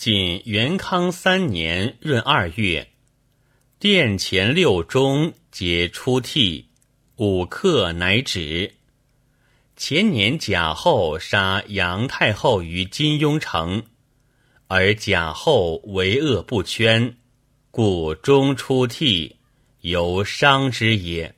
仅元康三年闰二月殿前六中皆出替五客乃止。前年贾后杀杨太后于金庸城而贾后为恶不宣故中出替由伤之也。